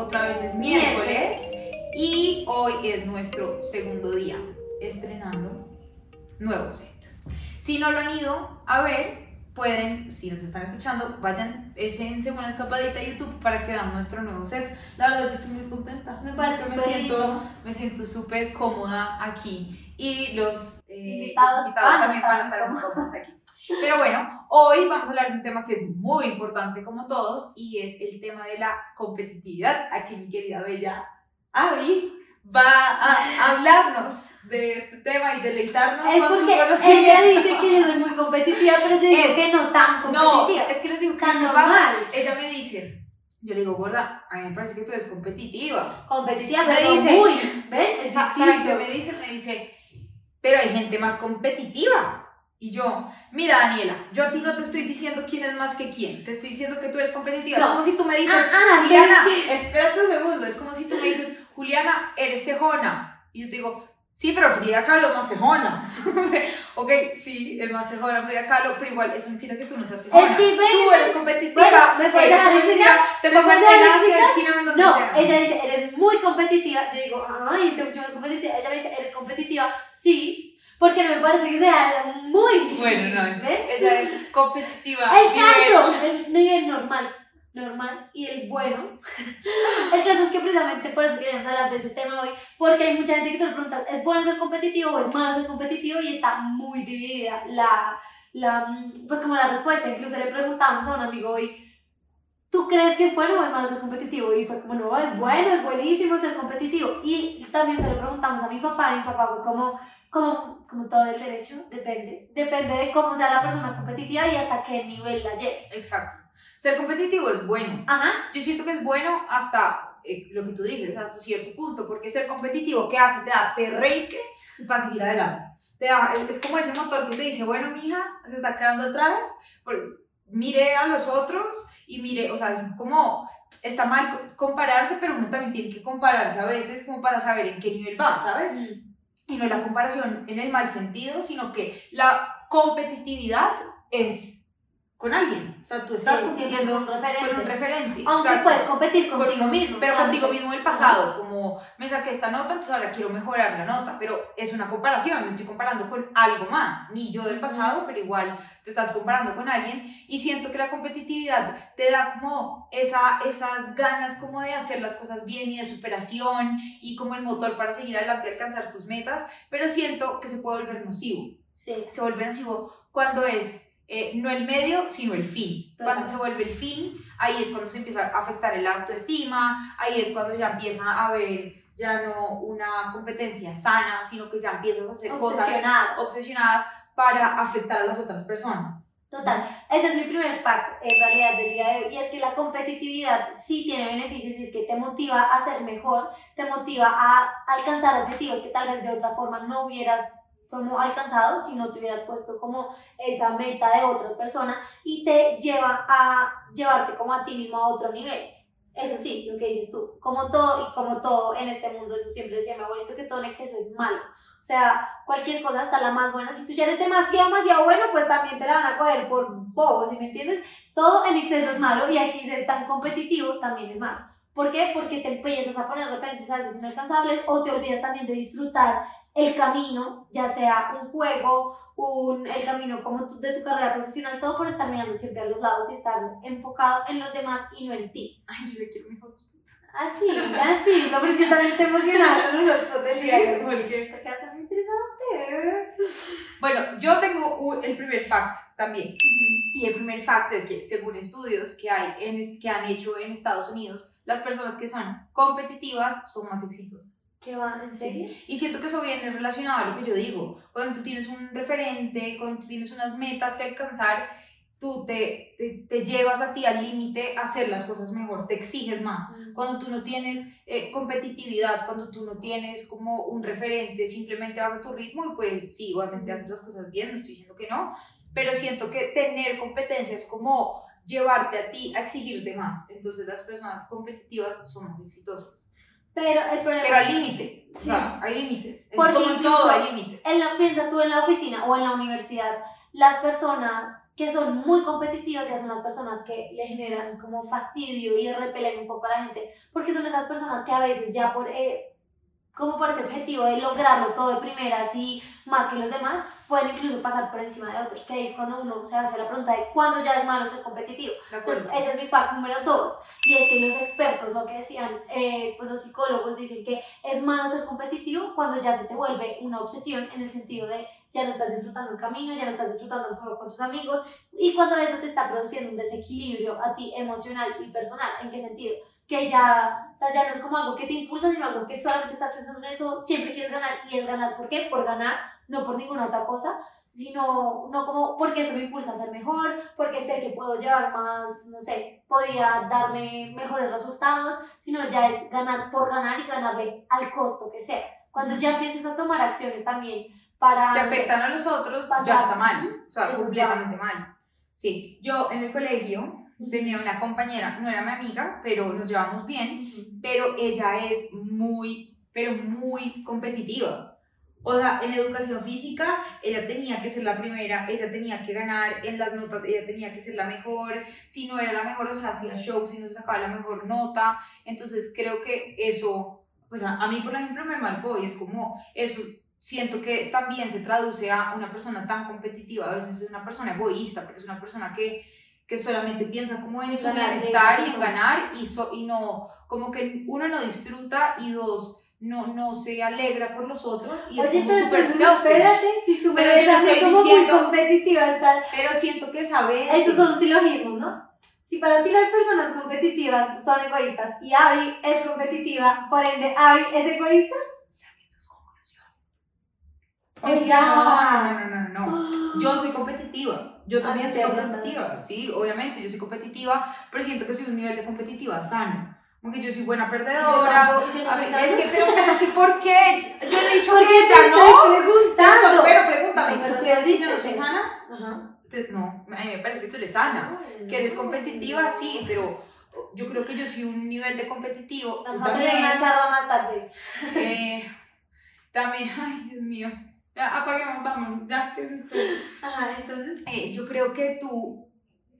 Otra vez es miércoles y hoy es nuestro segundo día estrenando nuevo set. Si no lo han ido a ver, pueden, si nos están escuchando, vayan, échense una escapadita a YouTube para que vean nuestro nuevo set. La verdad, yo estoy muy contenta. Me parece me súper siento, lindo. me siento súper cómoda aquí y los, eh, Invitados los también van a estar muy cómodos aquí. Pero bueno, hoy vamos a hablar de un tema que es muy importante como todos y es el tema de la competitividad. Aquí mi querida Bella Avi va a hablarnos de este tema y deleitarnos Es con su porque ella conocimiento. dice que yo soy muy competitiva, pero yo digo Es- que no tan No, competitiva. es que les digo que tan ¿qué pasa? normal. Ella me dice, yo le digo, gorda, a mí me parece que tú eres competitiva. Competitiva, Me pero dice- muy. ¿Ven? ¿Saben qué me dice? Me dice, pero hay gente más competitiva. Y yo, mira Daniela, yo a ti no te estoy diciendo quién es más que quién, te estoy diciendo que tú eres competitiva. Es No. como si tú me dices, Ah, ah, Juliana, es espérate un segundo, es como si tú me dices, Juliana, eres cejona. Y yo te digo, sí, pero Frida Kahlo es más cejona. ok, sí, es más cejona Frida Kahlo, pero igual eso no quita que tú no seas cejona. Es tú eres competitiva, bueno, ¿me puedes eres competitiva, te ¿Me pongo en puedes dejar Asia, en? China, en donde No, sea. ella dice, eres muy competitiva. Yo digo, ay, te mucho más competitiva. Ella me dice, eres competitiva. Sí, porque no me parece que sea muy. Bueno, no, es- ella es competitiva. El caso, el nivel normal, normal y el bueno. El caso es que precisamente por eso queremos hablar de ese tema hoy, porque hay mucha gente que te lo pregunta, ¿es bueno ser competitivo o es malo ser competitivo? Y está muy dividida la, la, pues como la respuesta. Incluso le preguntamos a un amigo hoy, ¿tú crees que es bueno o es malo ser competitivo? Y fue como, no, es bueno, es buenísimo ser competitivo. Y también se lo preguntamos a mi papá, y mi papá fue como, como, como todo el derecho, depende. Depende de cómo sea la persona competitiva y hasta qué nivel la lleve. Exacto. Ser competitivo es bueno. Ajá. Yo siento que es bueno hasta eh, lo que tú dices, hasta cierto punto, porque ser competitivo, ¿qué hace? Te da perrenque para seguir adelante. Te da, es como ese motor que te dice, bueno, mija, se está quedando atrás, mire a los otros y mire, o sea, es como, está mal co- compararse, pero uno también tiene que compararse a veces como para saber en qué nivel va, ¿sabes? Y no la comparación en el mal sentido, sino que la competitividad es con alguien. O sea, tú estás Sí, siempre es compitiendo un con un referente. Aunque exacto. puedes competir contigo Con- mismo. Pero o sea, contigo mismo del pasado, como me saqué esta nota, entonces ahora quiero mejorar la nota, pero es una comparación, me estoy comparando con algo más, mi yo del pasado, pero igual te estás comparando con alguien y siento que la competitividad te da como esa, esas ganas como de hacer las cosas bien y de superación y como el motor para seguir adelante y alcanzar tus metas, pero siento que se puede volver nocivo Sí. se vuelve nocivo cuando es eh, no el medio, sino el fin. Total. Cuando se vuelve el fin, ahí es cuando se empieza a afectar el autoestima, ahí es cuando ya empieza a haber ya no una competencia sana, sino que ya empiezas a hacer cosas obsesionadas para afectar a las otras personas. Total. Ese es mi primer fact, en realidad, del día de hoy. Y es que la competitividad sí tiene beneficios y es que te motiva a ser mejor, te motiva a alcanzar objetivos que tal vez de otra forma no hubieras como alcanzado si no te hubieras puesto como esa meta de otra persona y te lleva a llevarte como a ti mismo a otro nivel. Eso sí, lo que dices tú, como todo y como todo en este mundo, eso siempre decía mi abuelito, que todo en exceso es malo. O sea, cualquier cosa, hasta la más buena, si tú ya eres demasiado, demasiado bueno, pues también te la van a coger por bobo, ¿sí me entiendes? Todo en exceso es malo y aquí ser tan competitivo también es malo. ¿Por qué? Porque te empiezas a poner referentes a veces inalcanzables o te olvidas también de disfrutar el camino, ya sea un juego, un, el camino como tu- de tu carrera profesional, todo por estar mirando siempre a los lados y estar enfocado en los demás y no en ti. Ay, yo le quiero mi hotspot. Así, así, no, porque también te emocionada con los hotspots, decía yo. ¿Por qué? Porque estar muy interesante. Bueno, yo tengo un- el primer fact también. Y el primer fact es que, según estudios que, hay en, que han hecho en Estados Unidos, las personas que son competitivas son más exitosas. ¿Qué va? ¿En serio? Y siento que eso viene relacionado a lo que yo digo. Cuando tú tienes un referente, cuando tú tienes unas metas que alcanzar, tú te, te, te llevas a ti al límite a hacer las cosas mejor, te exiges más. Cuando tú no tienes eh, competitividad, cuando tú no tienes como un referente, simplemente vas a tu ritmo y pues sí, igualmente haces las cosas bien, no estoy diciendo que no, pero siento que tener competencia es como llevarte a ti a exigirte más. Entonces las personas competitivas son más exitosas. Pero el problema Pero al límite, o Sí. sea, hay límites. Porque en todo hay límites. en la, piensa tú en la oficina o en la universidad, las personas que son muy competitivas y son las personas que le generan como fastidio y repelen un poco a la gente, porque son esas personas que a veces ya por, eh, como por ese objetivo de lograrlo todo de primeras y más que los demás, pueden incluso pasar por encima de otros, que ahí es cuando uno se hace la pregunta de cuándo ya es malo ser competitivo. Entonces, ese es mi fact número dos. Y es que los expertos, lo que decían, eh, pues los psicólogos dicen que es malo ser competitivo cuando ya se te vuelve una obsesión en el sentido de ya no estás disfrutando el camino, ya no estás disfrutando el juego con tus amigos y cuando eso te está produciendo un desequilibrio a ti emocional y personal. ¿En qué sentido? Que ya, o sea, ya no es como algo que te impulsa, sino algo que solamente estás pensando en eso, siempre quieres ganar y es ganar. ¿Por qué? Por ganar, no por ninguna otra cosa, sino no como porque esto me impulsa a ser mejor, porque sé que puedo llevar más, no sé, podía darme mejores resultados, sino ya es ganar por ganar y ganarle al costo que sea. Cuando ya empieces a tomar acciones también para... Que afectan a los otros, ya está mal, o sea, completamente mal. Sí, yo en el colegio tenía una compañera, no era mi amiga, pero nos llevamos bien, pero ella es muy, pero muy competitiva. O sea, en educación física, ella tenía que ser la primera, ella tenía que ganar en las notas, ella tenía que ser la mejor, si no era la mejor, o sea, hacía show, si no sacaba la mejor nota. Entonces, creo que eso, pues a, a mí, por ejemplo, me marcó y es como, eso siento que también se traduce a una persona tan competitiva, a veces es una persona egoísta, porque es una persona que, que solamente piensa como en su bienestar y ganar y, y no, como que uno no disfruta y dos, no, no se alegra por los otros y Oye, es como súper Espérate, si tú me pero ves a mí como diciendo- muy competitiva tal. Pero siento que sabes... Esos son silogismos, ¿no? Si para ti las personas competitivas son egoístas y Abby es competitiva, por ende Abby es egoísta, Saque sus conclusiones. No, no, no, no, no. Yo soy competitiva. Yo también Ah, sí, soy competitiva. Sí, obviamente, yo soy competitiva, pero siento que soy un nivel de competitiva sano. Como que yo soy buena perdedora. no A mí- es que, pero, pero es que, ¿por qué? Yo he dicho ¿Por qué que ella no. preguntando? Pero pregúntame, Ay, ¿tú crees que yo no soy sana? Ajá. No, a mí me parece que tú eres sana. Que eres competitiva, sí, pero yo creo que yo soy un nivel de competitivo. Vamos a tener una charla más tarde. Eh, también, ay, Dios mío. Ya, apaguemos, vamos, ya, que espera. Ajá, entonces. Eh, yo creo que tú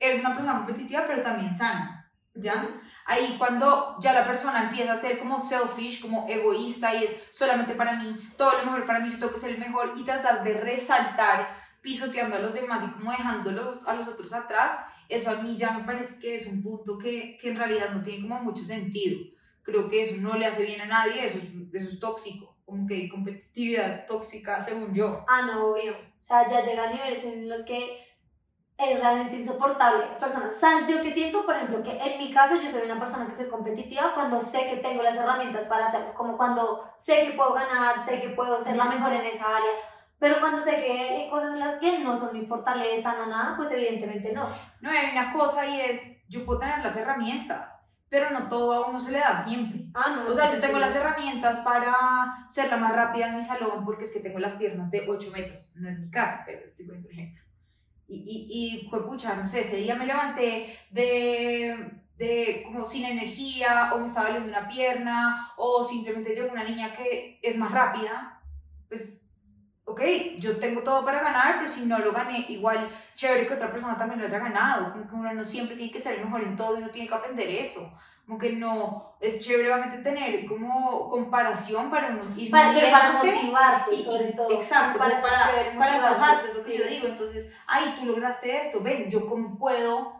eres una persona competitiva, pero también sana, ¿ya? Ahí cuando ya la persona empieza a ser como selfish, como egoísta y es solamente para mí, todo lo mejor para mí, yo tengo que ser el mejor y tratar de resaltar pisoteando a los demás y como dejándolos a los otros atrás, eso a mí ya me parece que es un punto que, que en realidad no tiene como mucho sentido. Creo que eso no le hace bien a nadie, eso es, eso es tóxico, como que competitividad tóxica según yo. Ah, no, obvio. O sea, ya llega a niveles en los que es realmente insoportable. Personas, ¿sabes? Yo que siento, por ejemplo, que en mi caso yo soy una persona que soy competitiva cuando sé que tengo las herramientas para hacerlo, como cuando sé que puedo ganar, sé que puedo ser la mejor en esa área. Pero cuando sé que hay cosas en las que no son mi fortaleza, no nada, pues evidentemente no. No, hay una cosa y es, yo puedo tener las herramientas, pero no todo a uno se le da siempre. Ah, no. O sea, yo tengo sí. las herramientas para ser la más rápida en mi salón porque es que tengo las piernas de 8 metros. No es mi caso, pero estoy poniendo ejemplo. Y, y, y pues, pucha, no sé, ese día me levanté de, de como sin energía o me estaba doliendo una pierna o simplemente llegó una niña que es más rápida, pues, ok, yo tengo todo para ganar, pero si no lo gané, igual chévere que otra persona también lo haya ganado. Como que uno no siempre tiene que ser el mejor en todo y uno tiene que aprender eso. Como que no, es chévere obviamente tener como comparación para uno ir Para, para motivarte, Y- sobre todo. Exacto, para, para, chévere para motivarse, empujarte, es lo que sí. yo digo. Entonces, ay, tú lograste esto, ven, yo cómo puedo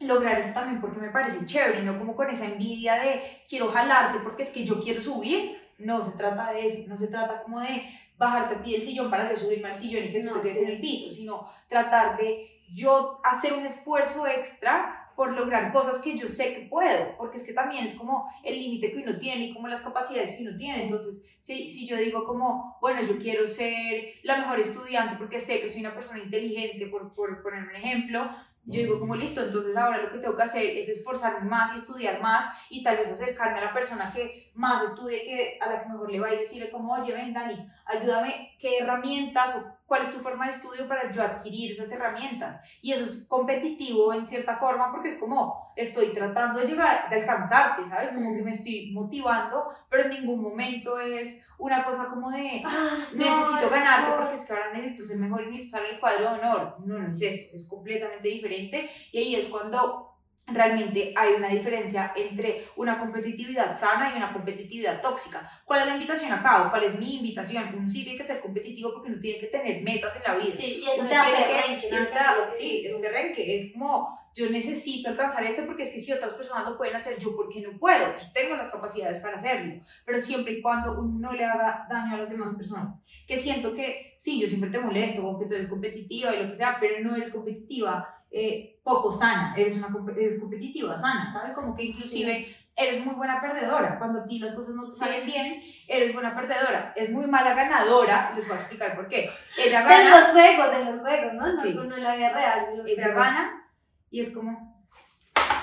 lograr eso también porque me parece chévere, no como con esa envidia de quiero jalarte porque es que yo quiero subir. No se trata de eso, no se trata como de bajarte a ti del sillón para yo subirme al sillón y que tú No, te quedes sí. en el piso, sino tratar de yo hacer un esfuerzo extra por lograr cosas que yo sé que puedo, porque es que también es como el límite que uno tiene y como las capacidades que uno tiene. Entonces, si, si yo digo como, bueno, yo quiero ser la mejor estudiante porque sé que soy una persona inteligente, por, por poner un ejemplo, yo digo como listo, entonces ahora lo que tengo que hacer es esforzarme más y estudiar más y tal vez acercarme a la persona que más estudie, que a la que mejor le va y decirle como, oye, ven Dani, ayúdame, qué herramientas o cuál es tu forma de estudio para yo adquirir esas herramientas. Y eso es competitivo en cierta forma porque es como estoy tratando de llegar, de alcanzarte, ¿sabes? Como que me estoy motivando, pero en ningún momento es una cosa como de Ah, no, necesito es ganarte como- porque es que ahora necesito ser mejor y necesito estar en el cuadro de honor. No, no es eso, es completamente diferente y ahí es cuando realmente hay una diferencia entre una competitividad sana y una competitividad tóxica. ¿Cuál es la invitación acá o cuál es mi invitación? Uno sí tiene que ser competitivo porque uno tiene que tener metas en la vida. Sí, y eso Uno te da tiene que- perrenque, y ¿no? eso te da- Lo que Sí, dices es tú. perrenque, es como yo necesito alcanzar eso porque es que si otras personas lo pueden hacer, yo porque no puedo, yo tengo las capacidades para hacerlo, pero siempre y cuando uno no le haga daño a las demás personas. Que siento que, sí, yo siempre te molesto o que tú eres competitiva y lo que sea, pero no eres competitiva eh, poco sana, eres una eres competitiva sana, ¿sabes? Como que inclusive eres muy buena perdedora, cuando a ti las cosas no te salen bien, eres buena perdedora, es muy mala ganadora, les voy a explicar por qué. Ella En gana, los juegos, en los juegos, ¿no? No, Sí. no en la vida real. en los ella juegos. gana y es como,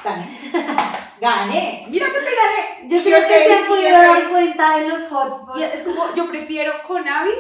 gané, gané, mira que te gané. Yo creo el que se podido dar cuenta en los hotspots. Y es como, yo prefiero con Abby,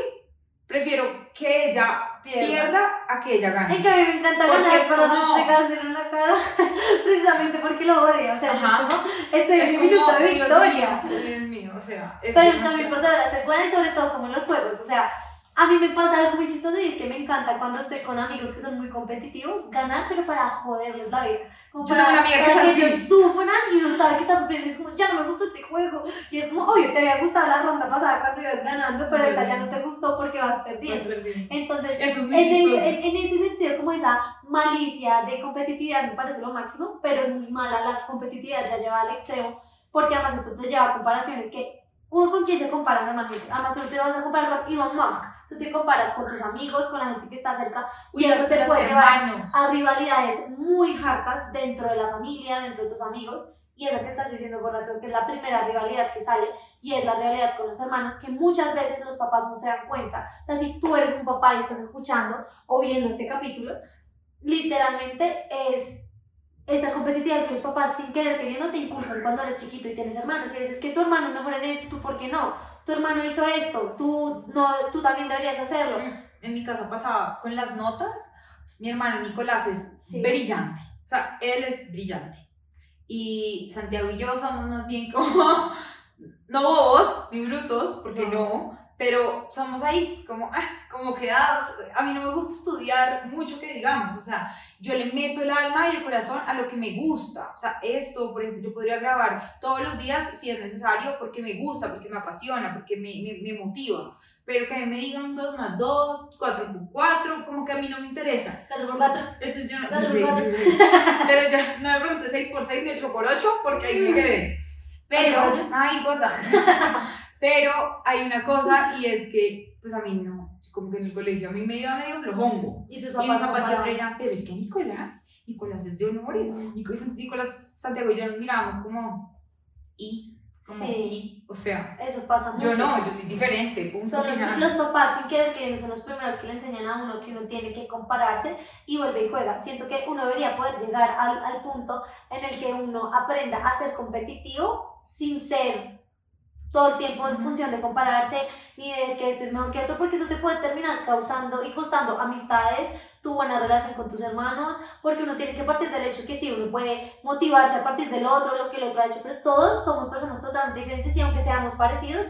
prefiero que ella Pierda. pierda a que ella gane. cambio, me encanta Porque ganar es para como- despegárselo en la cara, precisamente porque lo odio. O sea, es Ajá. como, estoy en Es mi como, minuto de Dios victoria. mío, Dios mío, o sea, es Pero en cambio, ser buena y sobre todo como en los juegos. O sea, a mí me pasa algo muy chistoso y es que me encanta cuando estoy con amigos que son muy competitivos, ganar, pero para joderles la vida. Como Yo para, tengo una amiga que para ellos sufran y uno sabe que está sufriendo y es como, ya no me gusta este juego. Y es como, obvio, te había gustado la ronda pasada cuando ibas ganando, pero esta ya no te gustó porque vas perdiendo. Entonces, Eso es muy en, en ese sentido, como esa malicia de competitividad me parece lo máximo, pero es muy mala la competitividad ya lleva al extremo, porque además esto te lleva a comparaciones que uno con quién se compara normalmente. Además, tú no te vas a comparar con Elon Musk, tú te comparas con tus amigos, con la gente que está cerca, Uy, y eso te puede llevar hermanos. a rivalidades muy hartas dentro de la familia, dentro de tus amigos. Y eso que estás diciendo, Gorda, creo que es la primera rivalidad que sale y es la rivalidad con los hermanos que muchas veces los papás no se dan cuenta. O sea, si tú eres un papá y estás escuchando o viendo este capítulo, literalmente es esta competitividad que los papás sin querer queriendo te inculcan cuando eres chiquito y tienes hermanos y dices que tu hermano es mejor en esto, tú por qué no, tu hermano hizo esto, tú, no, tú también deberías hacerlo. En mi casa pasaba con las notas. Mi hermano Nicolás es Sí. brillante. O sea, él es brillante. Y Santiago y yo somos más bien como, no bobos ni brutos, porque no, pero somos ahí, como, ah, como quedados. A mí no me gusta estudiar mucho que digamos, o sea, yo le meto el alma y el corazón a lo que me gusta. O sea, esto, por ejemplo, yo podría grabar todos los días si es necesario porque me gusta, porque me apasiona, porque me, me, me motiva. Pero que a mí me digan 2 más 2, 4 por 4, como que a mí no me interesa. Cuatro por cuatro. Entonces yo no. Pero ya no me pregunté 6 por 6 ni 8 por 8 porque ahí me quedé. Pero, ay, gorda. Pero hay una cosa y es que, pues a mí no, como que en el colegio a mí me iba medio flojongo. Y tus Y mis papás siempre eran, pero es que Nicolás, Nicolás es de honores. Nico- Nicolás Santiago y yo nos mirábamos como, y, como, Sí. y, o sea, Eso pasa mucho. yo no, yo soy diferente, punto Son los, final. los papás sin querer queriendo son los primeros que le enseñan a uno que uno tiene que compararse y vuelve y juega. Siento que uno debería poder llegar al, al punto en el que uno aprenda a ser competitivo sin ser todo el tiempo en función de compararse ni de es que este es mejor que otro porque eso te puede terminar causando y costando amistades, tu buena relación con tus hermanos, porque uno tiene que partir del hecho que sí, uno puede motivarse a partir del otro, lo que el otro ha hecho, pero todos somos personas totalmente diferentes y aunque seamos parecidos,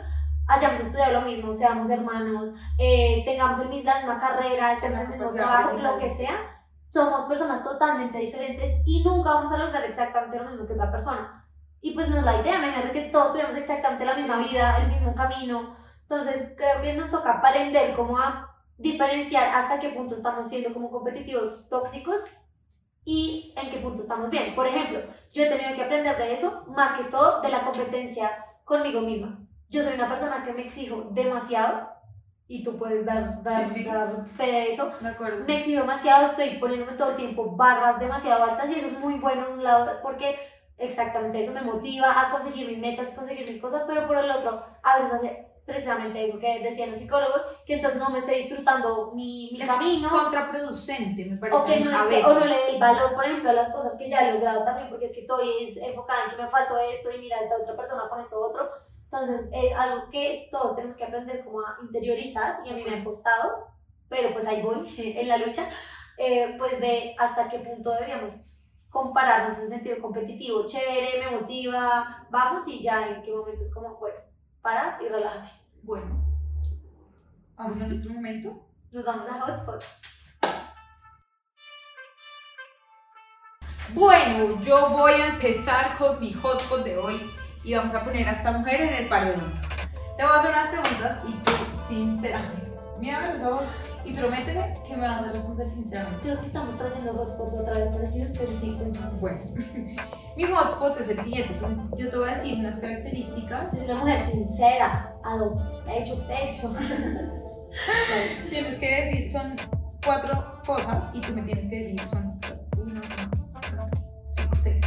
hayamos estudiado lo mismo, seamos hermanos, eh, tengamos el, la misma carrera, estemos en el mismo trabajo, lo que sea, somos personas totalmente diferentes y nunca vamos a lograr exactamente lo mismo que otra persona. Y pues no es la idea, imagínate que todos tuviéramos exactamente la misma vida, el mismo camino. Entonces creo que nos toca aprender cómo a diferenciar hasta qué punto estamos siendo como competitivos tóxicos y en qué punto estamos bien. Por ejemplo, yo he tenido que aprender de eso, más que todo de la competencia conmigo misma. Yo soy una persona que me exijo demasiado y tú puedes dar, dar, Sí, sí. dar fe de eso. De acuerdo. Me exijo demasiado, estoy poniéndome todo el tiempo barras demasiado altas y eso es muy bueno en un lado porque exactamente eso me motiva a conseguir mis metas conseguir mis cosas, pero por el otro a veces hace precisamente eso que decían los psicólogos, que entonces no me esté disfrutando mi, mi Es camino contraproducente, me parece. o que no a veces. o no le dé valor, por ejemplo, a las cosas que ya he logrado también, porque es que estoy es enfocada en que me faltó esto y mira, esta otra persona con esto otro. Entonces, es algo que todos tenemos que aprender como a interiorizar y a mí me ha costado, pero pues ahí voy en la lucha, eh, pues de hasta qué punto deberíamos compararnos en sentido competitivo, chévere, me motiva, vamos y ya en qué momento es como, bueno, para y relájate. Bueno, vamos a nuestro momento. Nos vamos a hotspot. Bueno, yo voy a empezar con mi hotspot de hoy y vamos a poner a esta mujer en el paredón. Te voy a hacer unas preguntas y tú, sinceramente, mírame los ojos y prométeme que me vas a responder sinceramente. Creo que estamos trayendo hotspots otra vez parecidos, pero sí, cuéntame. Bueno, mi hotspot es el siguiente. Yo te voy a decir unas características. Es una mujer sincera, a lo pecho, pecho. Tienes que decir, son cuatro cosas y tú me tienes que decir, son uno, dos, cinco, seis.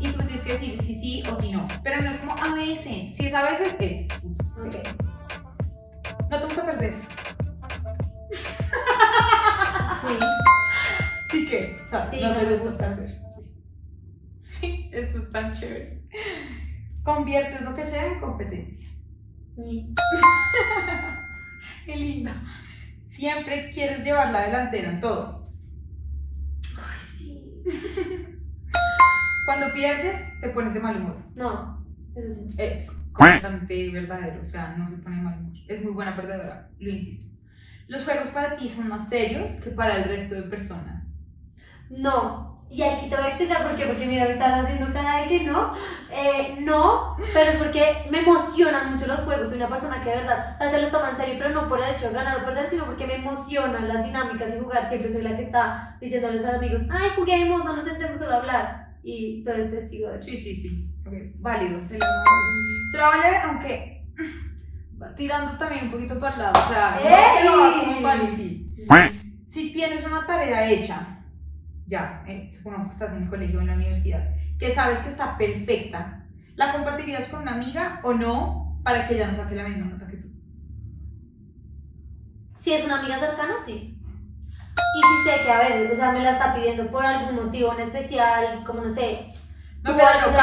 Y tú me tienes que decir si sí o si no. Pero no es como a veces. Si es a veces, es. Punto. Ok. No te gusta perder. No me gusta. Esto es tan chévere. Conviertes lo que sea en competencia. Y- Qué lindo. Siempre quieres llevar la delantera en todo. Ay, sí. Cuando pierdes, te pones de mal humor. No, eso sí. Es completamente verdadero, o sea, no se pone de mal humor. Es muy buena perdedora, lo insisto. Los juegos para ti son más serios que para el resto de personas. No. Y aquí te voy a explicar por qué, porque mira, me estás haciendo cara de que no. Eh, no, pero es porque me emocionan mucho los juegos. Soy una persona que de verdad, o sea, se los toma en serio, pero no por el hecho de ganar o perder, sino porque me emocionan las dinámicas y jugar. Siempre soy la que está diciéndoles a los amigos, ay, juguemos, no nos sentemos solo a hablar. Y tú eres testigo de eso. Sí, sí, sí. Válido. Se lo va a valer. Se lo va a valer, aunque tirando también un poquito para el lado. O sea, no que lo haga como válido, sí. Si tienes una tarea hecha, ya, eh, supongamos que estás en el colegio o en la universidad, que sabes que está perfecta, ¿la compartirías con una amiga o no para que ella no saque la misma nota que tú? Si es una amiga cercana, sí. Y si sé que, a ver, o sea, me la está pidiendo por algún motivo en especial, como no sé, No, pero algo no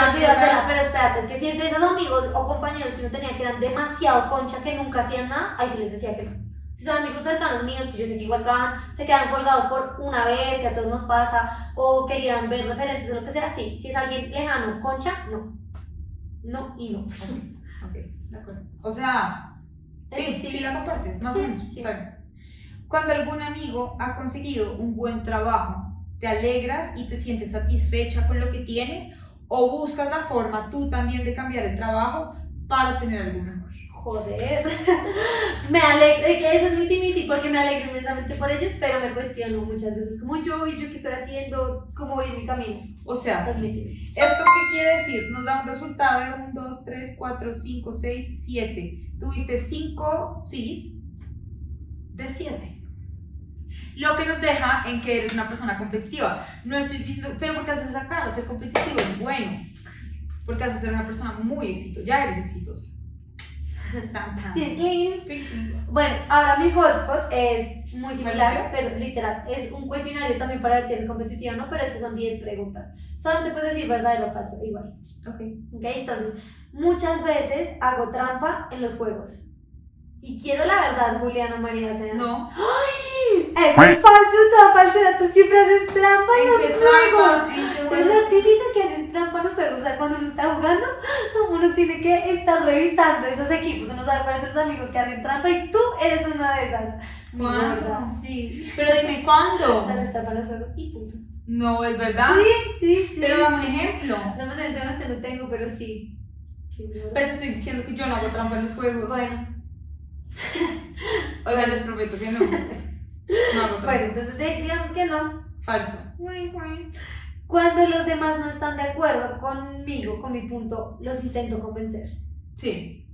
pero espérate, es que si es de esos amigos o compañeros que no tenía que eran demasiado concha, que nunca hacían nada, ahí sí les decía que no. Si son amigos cercanos míos, que yo sé que igual trabajan, se quedan colgados por una vez, que a todos nos pasa, o querían ver referentes o lo que sea, sí. Si es alguien lejano, concha, no. No y no. Ok, ok, de acuerdo. O sea, sí, Sí, sí, sí. la compartes, más Sí, o menos. bien. Cuando algún amigo ha conseguido un buen trabajo, ¿te alegras y te sientes satisfecha con lo que tienes? ¿O buscas la forma tú también de cambiar el trabajo para tener algo mejor? Joder. me alegro, que eso es mi timiti porque me alegro inmensamente por ellos, pero me cuestiono muchas veces, como yo, y yo qué estoy haciendo, cómo voy en mi camino. O sea, Eso es sí. ¿Esto qué quiere decir? Nos da un resultado de 1, 2, 3, 4, 5, 6, 7. Tuviste 5 sís de 7. Lo que nos deja en que eres una persona competitiva. No estoy diciendo, pero ¿por qué haces esa cara? Ser competitivo es bueno. Porque haces ser una persona muy exitosa. Ya eres exitosa. Bueno, ahora mi hotspot es muy similar, pero literal. Es un cuestionario también para ver si eres competitiva o no, pero estas son 10 preguntas. Solamente puedes decir verdadero o falso, igual. Ok. ¿Ok? Entonces, muchas veces hago trampa en los juegos. Y quiero la verdad, Juliana María Seda. No. Eso es falso, toda falsedad. Tú siempre haces trampa en los ¿En qué juegos. Es lo típico que haces trampa en los juegos. O sea, cuando uno está jugando, uno tiene que estar revisando esos equipos. Uno sabe cuáles son los amigos que hacen trampa y tú eres una de esas. Gorda, Sí. Pero dime cuándo. En los juegos y punto. No, es verdad. Sí, sí. Pero dame un ejemplo. No, pues en este no tengo, pero sí. Sí. Pues estoy diciendo que yo no hago trampa en los juegos. Bueno, Oigan, les prometo que no. No hago trampa. bueno, entonces digamos que no. Falso. Cuando los demás no están de acuerdo conmigo, con mi punto, los intento convencer. Sí.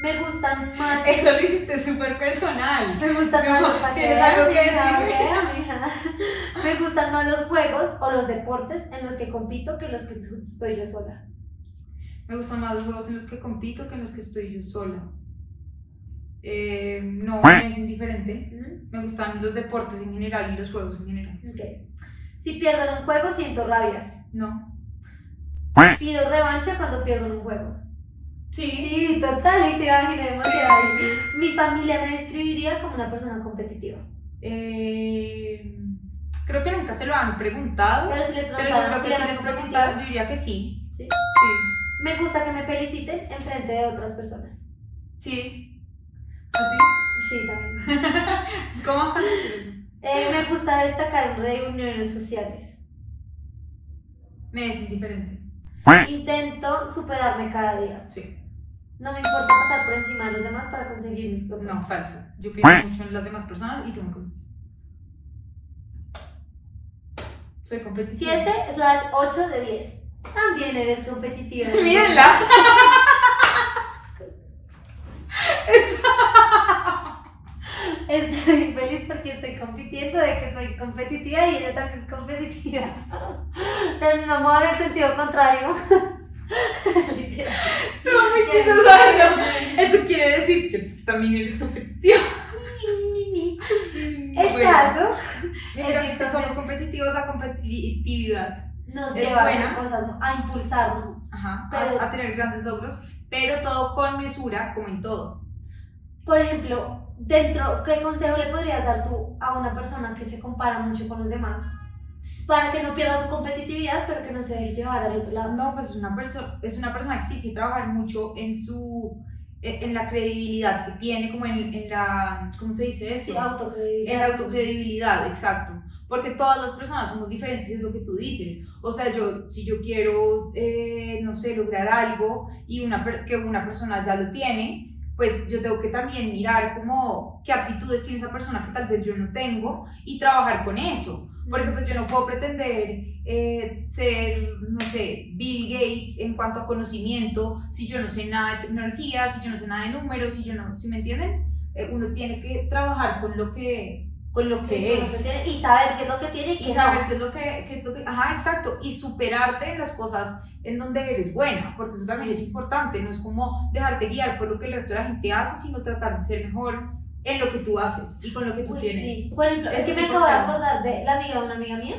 Me gustan más. Eso lo hiciste súper personal. Me gustan más ¿tienes algo que mija. Me gustan más los juegos o los deportes en los que compito que los que estoy yo sola. Me gustan más los juegos en los que compito que en los que estoy yo sola. Eh, no, me es indiferente. Me gustan los deportes en general y los juegos en general. Ok. Si pierdo en un juego, siento rabia. No. Pido revancha cuando pierdo en un juego. Sí. Sí, total, y te imaginé demasiado. Sí. Mi familia me describiría como una persona competitiva. Eh, creo que nunca se lo han preguntado, Pero si les pero yo creo que si ¿eres les preguntaron, yo diría que sí. Sí. Sí. Me gusta que me feliciten en frente de otras personas. Sí. ¿A ti? Sí, también. ¿Cómo? Eh, me gusta destacar en reuniones sociales. Me es indiferente. Intento superarme cada día. Sí. No me importa pasar por encima de los demás para conseguir mis propósitos. No, falso. Yo pienso mucho en las demás personas y tú me conoces. Soy competitiva. 7 slash 8 de 10. También eres competitiva. Mírenla. Estoy feliz porque estoy compitiendo de que soy competitiva y ella también es competitiva. Modo, en el sentido contrario. Literal. Muy. Eso quiere decir que también eres competitiva. El Bueno, caso el caso es que somos competitivos, la competitividad nos lleva a buena. hacer cosas, a impulsarnos. ajá, Pero- a, a tener grandes logros, pero todo con mesura, como en todo. Por ejemplo, dentro, ¿qué consejo le podrías dar tú a una persona que se compara mucho con los demás? Para que no pierda su competitividad, pero que no se deje llevar al otro lado. No, pues es una, perso es una persona que tiene que trabajar mucho en su en en la credibilidad que tiene, como en, en la, ¿cómo se dice eso? Sí, autocredibilidad. En la autocredibilidad, exacto. Porque todas las personas somos diferentes, es lo que tú dices. O sea, yo, si yo quiero, eh, no sé, lograr algo y una, que una persona ya lo tiene, pues yo tengo que también mirar como qué aptitudes tiene esa persona que tal vez yo no tengo y trabajar con eso. Porque pues yo no puedo pretender eh, ser, no sé, Bill Gates en cuanto a conocimiento, si yo no sé nada de tecnología, si yo no sé nada de números, si yo no, ¿sí me entienden? Eh, uno tiene que trabajar con lo que, con lo Sí, que con lo es. que tiene, y saber qué es lo que tiene y, Y saber no. qué es lo que, qué es lo que, ajá, exacto, y superarte en las cosas en donde eres buena, porque eso también es importante, no es como dejarte guiar por lo que el resto de la gente hace, sino tratar de ser mejor en lo que tú haces y con lo que tú Uy, tienes. sí. Por ejemplo, es Ese que me acabo de acordar de la amiga de una amiga mía,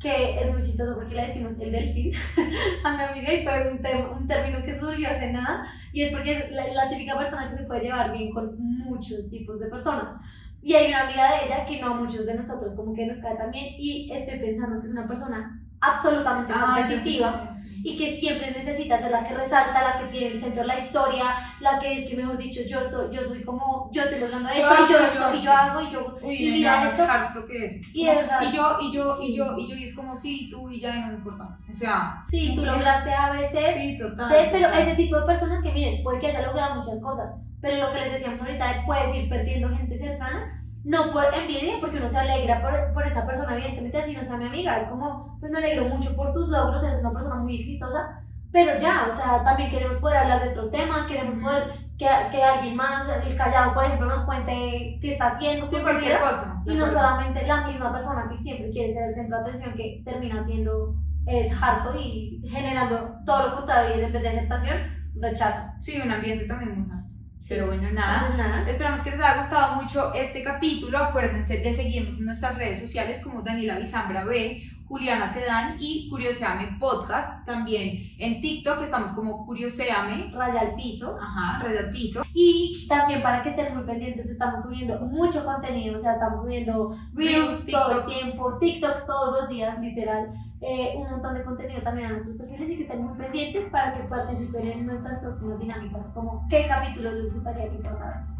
que es muy chistoso porque le decimos el delfín a mi amiga y fue un, un término que surgió hace nada, y es porque es la, la típica persona que se puede llevar bien con muchos tipos de personas. Y hay una amiga de ella que no a muchos de nosotros como que nos cae también, y estoy pensando que es una persona absolutamente competitiva sé, sí. y que siempre necesita ser la que resalta, la que tiene el centro de la historia, la que es que, mejor dicho, yo, estoy, yo soy como, yo estoy logrando esto, y yo, esto, y sí. yo hago, y yo, Uy, y mira esto. harto que eso. Es Y como, verdad. y yo, y yo, Sí. y yo, y yo, y es como, sí, tú y ya, y no me importa. O sea, Sí, tú lograste A, C, sí, total. Pero total. ese tipo de personas que, miren, puede que haya logrado muchas cosas, pero lo que les decíamos ahorita, puedes ir perdiendo gente cercana, no por envidia, porque uno se alegra por, por esa persona, evidentemente, así no sea mi amiga, es como, pues me alegro mucho por tus logros, eres una persona muy exitosa, pero ya, o sea, también queremos poder hablar de otros temas, queremos poder que, que alguien más, el callado, por ejemplo, nos cuente qué está haciendo Sí, cualquier vida. cosa. Y no acuerdo. solamente la misma persona que siempre quiere ser el centro de atención, que termina siendo es harto y generando todo lo contrario, y en vez de aceptación, rechazo. Sí, un ambiente también muy harto. Sí. Pero bueno, nada. Esperamos que les haya gustado mucho este capítulo. Acuérdense de seguirnos en nuestras redes sociales como Daniela Bizambra B, Juliana Sedán y Curioseame Podcast. También en TikTok estamos como Curioseame. Raya al piso. Ajá, Red al Piso. Y también para que estén muy pendientes, estamos subiendo mucho contenido, o sea, estamos subiendo Reels Reels, todo el tiempo, TikToks todos los días, literal. Eh, un montón de contenido también a nuestros perfiles y que estén muy pendientes para que participen en nuestras próximas dinámicas, como qué capítulos les gustaría que tratáramos.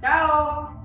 Chao.